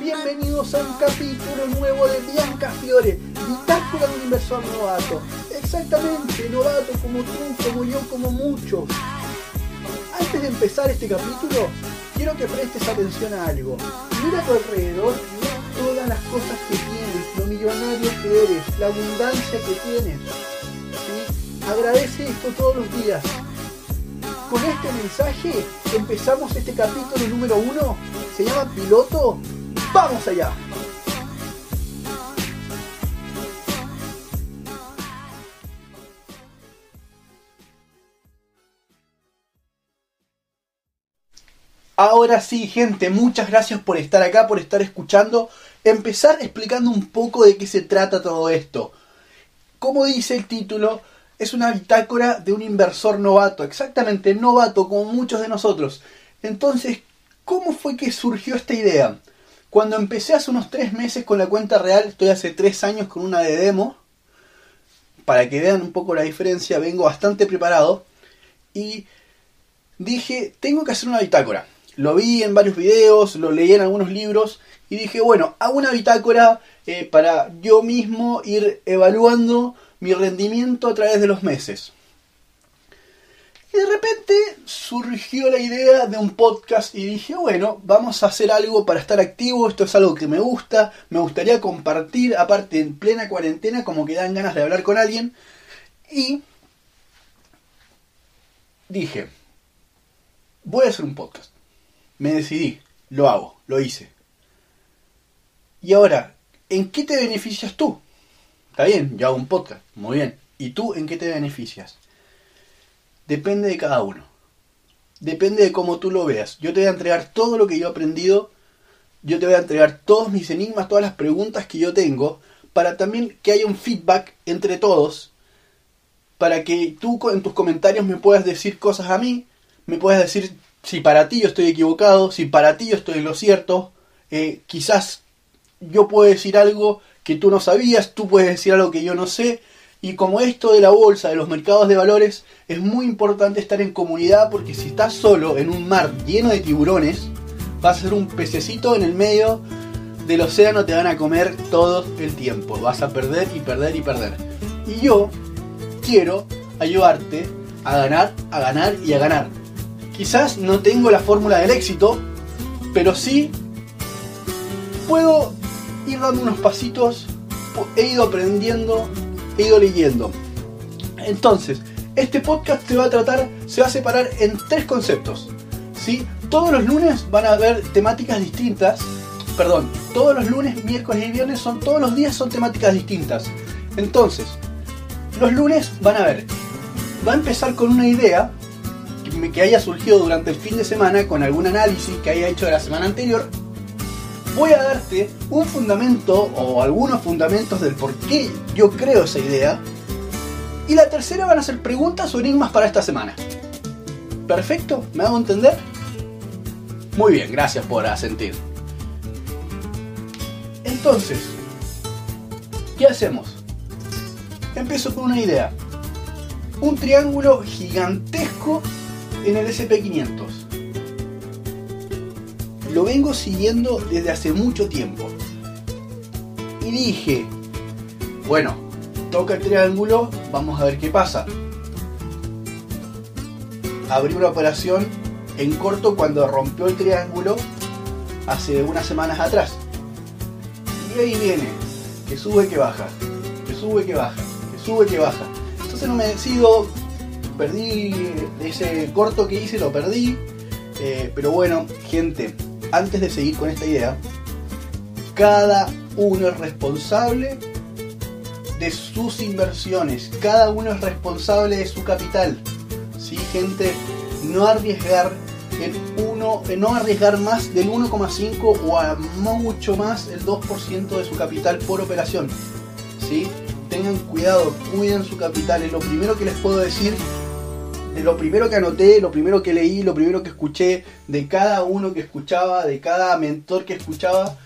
Bienvenidos a un capítulo nuevo de Bianca Fiore, Bitácora de un inversor novato. Exactamente, novato como tú, como yo, como muchos. Antes de empezar este capítulo, quiero que prestes atención a algo. Mira a tu alrededor, todas las cosas que tienes, lo millonario que eres, la abundancia que tienes. ¿sí? Agradece esto todos los días. Con este mensaje empezamos este capítulo número uno. Se llama Piloto. ¡Vamos allá! Ahora sí, gente, muchas gracias por estar acá, por estar escuchando. Empezar explicando un poco de qué se trata todo esto. Como dice el título, es una bitácora de un inversor novato, exactamente novato como muchos de nosotros. Entonces, ¿cómo fue que surgió esta idea? Cuando empecé hace unos tres meses con la cuenta real, estoy hace tres años con una de demo, para que vean un poco la diferencia, vengo bastante preparado y dije, tengo que hacer una bitácora. Lo vi en varios videos, lo leí en algunos libros y dije, bueno, hago una bitácora eh, para yo mismo ir evaluando mi rendimiento a través de los meses. Y de repente surgió la idea de un podcast y dije, bueno, vamos a hacer algo para estar activo, esto es algo que me gusta, me gustaría compartir, aparte en plena cuarentena, como que dan ganas de hablar con alguien. Y dije, voy a hacer un podcast. Me decidí, lo hago, lo hice. Y ahora, ¿en qué te beneficias tú? Está bien, yo hago un podcast, muy bien. ¿Y tú en qué te beneficias? Depende de cada uno. Depende de cómo tú lo veas. Yo te voy a entregar todo lo que yo he aprendido. Yo te voy a entregar todos mis enigmas, todas las preguntas que yo tengo, para también que haya un feedback entre todos, para que tú en tus comentarios me puedas decir cosas a mí, me puedas decir si para ti yo estoy equivocado, si para ti yo estoy en lo cierto, eh, quizás yo puedo decir algo que tú no sabías, tú puedes decir algo que yo no sé, y como esto de la bolsa, de los mercados de valores, es muy importante estar en comunidad porque si estás solo en un mar lleno de tiburones, vas a ser un pececito en el medio del océano, te van a comer todo el tiempo, vas a perder y perder y perder. Y yo quiero ayudarte a ganar, a ganar y a ganar. Quizás no tengo la fórmula del éxito, pero sí puedo ir dando unos pasitos, he ido aprendiendo he ido leyendo. Entonces, este podcast se va a tratar, se va a separar en tres conceptos. ¿sí? Todos los lunes van a haber temáticas distintas. Perdón, todos los lunes, miércoles y viernes son todos los días son temáticas distintas. Entonces, los lunes van a ver, va a empezar con una idea que, que haya surgido durante el fin de semana con algún análisis que haya hecho de la semana anterior voy a darte un fundamento o algunos fundamentos del por qué yo creo esa idea. Y la tercera van a ser preguntas o enigmas para esta semana. ¿Perfecto? ¿Me hago entender? Muy bien, gracias por asentir. Entonces, ¿qué hacemos? Empiezo con una idea. Un triángulo gigantesco en el SP500 lo vengo siguiendo desde hace mucho tiempo. Y dije, bueno, toca el triángulo, vamos a ver qué pasa. Abrí una operación en corto cuando rompió el triángulo hace unas semanas atrás. Y ahí viene, que sube, que baja, que sube, que baja, que sube, que baja. Entonces no me decido, perdí ese corto que hice, lo perdí. Eh, pero bueno, gente, antes de seguir con esta idea, cada uno es responsable de sus inversiones, cada uno es responsable de su capital. ¿Sí, gente? No arriesgar el 1, eh, no arriesgar más del 1,5 o a mucho más el 2% de su capital por operación. ¿Sí? Tengan cuidado, cuiden su capital, es lo primero que les puedo decir lo primero que anoté, lo primero que leí, lo primero que escuché, de cada uno que escuchaba, de cada mentor que escuchaba,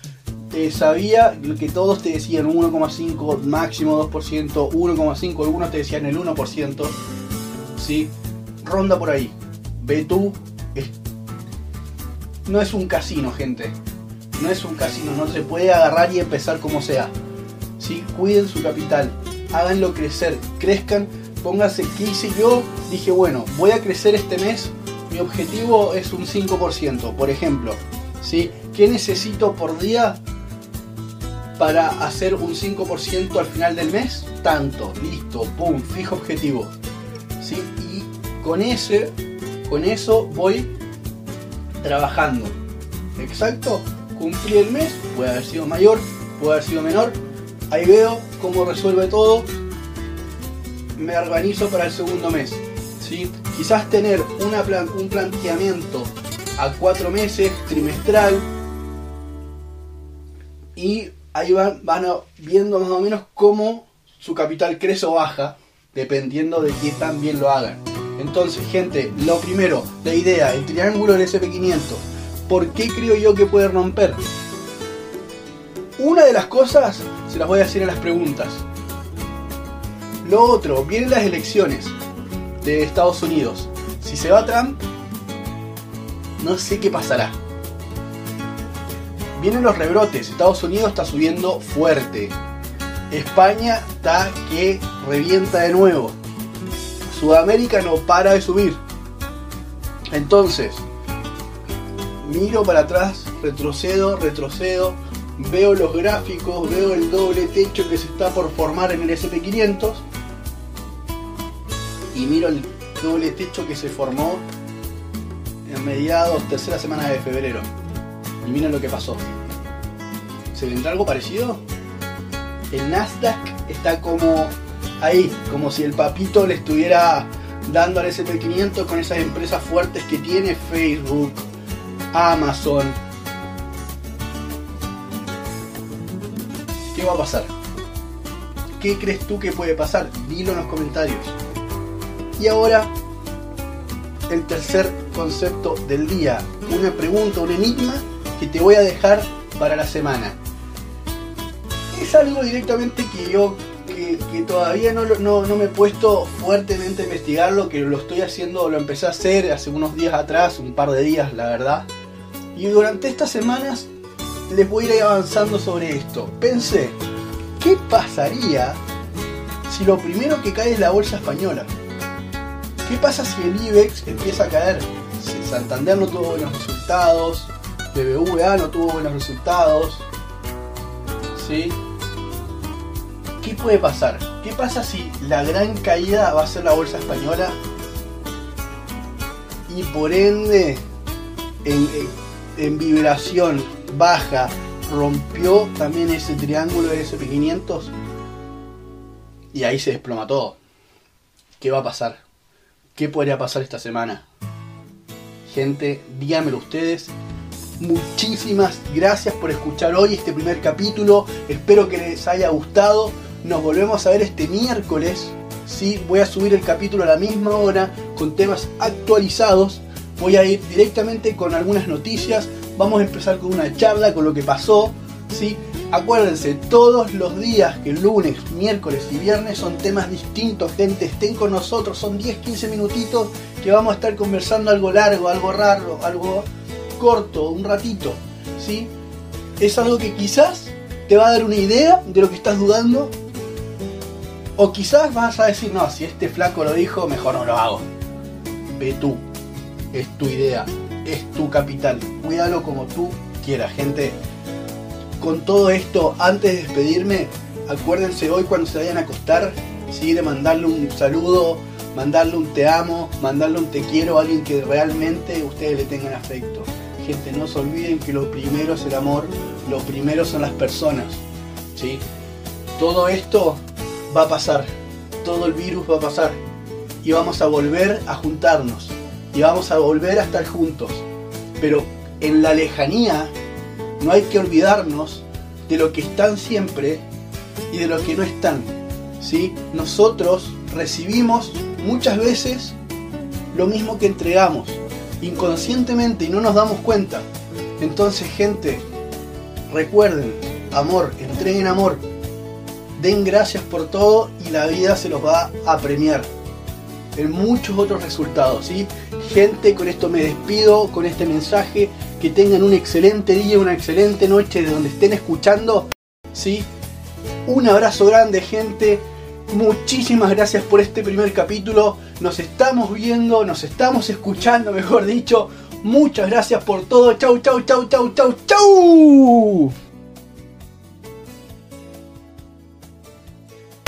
eh, sabía que todos te decían 1,5, máximo 2%, 1,5, algunos te decían el 1%. ¿sí? Ronda por ahí. Ve tú. no es un casino, gente. no es un casino, no se puede agarrar y empezar como sea. ¿Sí? Cuiden su capital, háganlo crecer, crezcan, pónganse, ¿qué hice yo? Dije, bueno, voy a crecer este mes, mi objetivo es un 5%, por ejemplo. ¿sí? ¿Qué necesito por día para hacer un 5% al final del mes? Tanto, listo, pum, fijo objetivo. ¿sí? Y con, ese, con eso voy trabajando. Exacto, cumplí el mes, puede haber sido mayor, puede haber sido menor. Ahí veo cómo resuelve todo. Me organizo para el segundo mes. ¿sí? Quizás tener una un planteamiento a cuatro meses, trimestral. Y ahí van, van viendo más o menos cómo su capital crece o baja, dependiendo de qué tan bien lo hagan. Entonces, gente, lo primero, la idea, el triángulo del SP500. ¿Por qué creo yo que puede romper? Una de las cosas se las voy a decir en las preguntas. Lo otro, vienen las elecciones de Estados Unidos. Si se va Trump, no sé qué pasará. Vienen los rebrotes, Estados Unidos está subiendo fuerte. España está que revienta de nuevo. Sudamérica no para de subir. Entonces, miro para atrás, retrocedo, retrocedo, veo los gráficos, veo el doble techo que se está por formar en el SP500 y miro el doble techo que se formó en mediados, tercera semana de febrero. Y miren lo que pasó. ¿Se vendrá algo parecido? El Nasdaq está como ahí, como si el papito le estuviera dando al SP500 con esas empresas fuertes que tiene Facebook, Amazon. ¿Qué va a pasar? ¿Qué crees tú que puede pasar? Dilo en los comentarios. Y ahora, el tercer concepto del día. Una pregunta, un enigma que te voy a dejar para la semana. Es algo directamente que yo que, todavía no, no, me he puesto fuertemente a investigarlo, que lo estoy haciendo, lo empecé a hacer hace unos días atrás, un par de días la verdad. Y durante estas semanas les voy a ir avanzando sobre esto. Pensé, ¿qué pasaría si lo primero que cae es la bolsa española? ¿Qué pasa si el IBEX empieza a caer? Si Santander no tuvo buenos resultados, BBVA no tuvo buenos resultados, ¿sí? ¿Qué puede pasar? ¿Qué pasa si la gran caída va a ser la bolsa española y por ende en, vibración baja rompió también ese triángulo de SP500 y ahí se desploma todo? ¿Qué va a pasar? ¿Qué podría pasar esta semana? Gente, díganmelo ustedes. Muchísimas gracias por escuchar hoy este primer capítulo. Espero que les haya gustado. Nos volvemos a ver este miércoles. Sí, voy a subir el capítulo a la misma hora con temas actualizados. Voy a ir directamente con algunas noticias. Vamos a empezar con una charla con lo que pasó. ¿sí? Acuérdense, todos los días que lunes, miércoles y viernes son temas distintos, gente, estén con nosotros, son 10-15 minutitos que vamos a estar conversando algo largo, algo raro, algo corto, un ratito, ¿sí? Es algo que quizás te va a dar una idea de lo que estás dudando, o quizás vas a decir, no, si este flaco lo dijo, mejor no lo hago. Ve tú, es tu idea, es tu capital, cuídalo como tú quieras, gente con todo esto, antes de despedirme, acuérdense hoy cuando se vayan a acostar, ¿sí? de mandarle un saludo, mandarle un te amo, mandarle un te quiero a alguien que realmente ustedes le tengan afecto. Gente, no se olviden que lo primero es el amor, lo primero son las personas. ¿sí? Todo esto va a pasar, todo el virus va a pasar y vamos a volver a juntarnos y vamos a volver a estar juntos. Pero en la lejanía no hay que olvidarnos de lo que están siempre y de lo que no están. ¿sí? Nosotros recibimos muchas veces lo mismo que entregamos, inconscientemente y no nos damos cuenta. Entonces, gente, recuerden, amor, entreguen amor, den gracias por todo y la vida se los va a premiar. en muchos otros resultados. ¿sí? Gente, con esto me despido, con este mensaje. Que tengan un excelente día, una excelente noche de donde estén escuchando. ¿sí? Un abrazo grande, gente. Muchísimas gracias por este primer capítulo. Nos estamos viendo, nos estamos escuchando, mejor dicho. Muchas gracias por todo. Chau, chau, chau, chau, chau, chau.